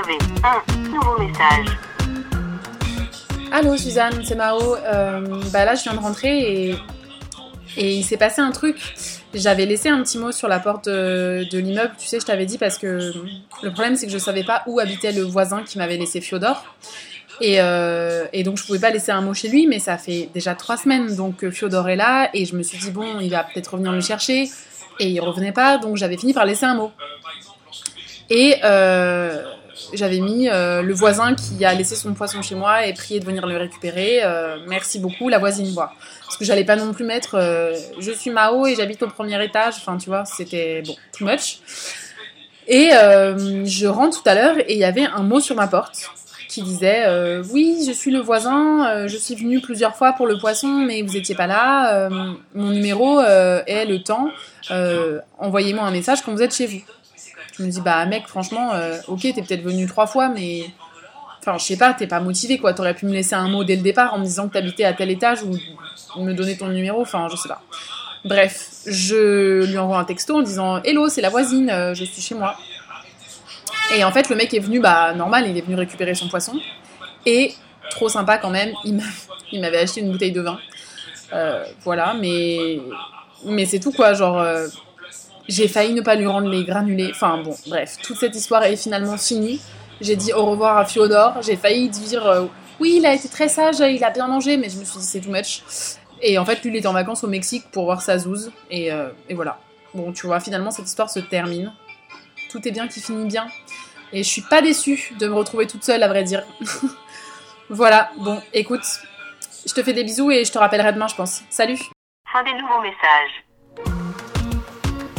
avez un nouveau message. Allô Suzanne, c'est Mao. Euh, bah là je viens de rentrer et, il s'est passé un truc. J'avais laissé un petit mot sur la porte de, l'immeuble, tu sais, je t'avais dit parce que le problème c'est que je savais pas où habitait le voisin qui m'avait laissé Fiodor. Et, euh, donc je pouvais pas laisser un mot chez lui, mais ça fait déjà trois semaines donc que Fiodor est là et je me suis dit bon, il va peut-être revenir me chercher et il revenait pas, donc j'avais fini par laisser un mot. Et euh, j'avais mis euh, le voisin qui a laissé son poisson chez moi et prié de venir le récupérer. Euh, merci beaucoup, la voisine voit. Parce que j'allais pas non plus mettre euh, je suis Mao et j'habite au premier étage. Enfin, tu vois, c'était bon, too much. Et je rentre tout à l'heure et il y avait un mot sur ma porte qui disait oui je suis le voisin je suis venu plusieurs fois pour le poisson mais vous étiez pas là mon numéro est le temps envoyez-moi un message quand vous êtes chez vous je me dis bah mec franchement euh, ok t'es peut-être venu trois fois mais enfin je sais pas t'es pas motivé quoi t'aurais pu me laisser un mot dès le départ en me disant que t'habitais à tel étage ou me donner ton numéro enfin je sais pas bref je lui envoie un texto en disant hello c'est la voisine euh, je suis chez moi et en fait, le mec est venu, bah, normal, il est venu récupérer son poisson. Et, trop sympa quand même, il m'a- il m'avait acheté une bouteille de vin. Euh, voilà, mais, mais c'est tout quoi, genre, j'ai failli ne pas lui rendre les granulés. Enfin bon, bref, toute cette histoire est finalement finie. J'ai dit au revoir à Fiodor. J'ai failli dire, euh, oui, il a été très sage, il a bien mangé, mais je me suis dit, c'est too much. Et en fait, lui, il était en vacances au Mexique pour voir sa zouze. Et, euh, et voilà. Bon, tu vois, finalement, cette histoire se termine. Tout est bien qui finit bien. Et je suis pas déçue de me retrouver toute seule, à vrai dire. voilà, bon, écoute, je te fais des bisous et je te rappellerai demain, je pense. Salut Fin des nouveaux messages.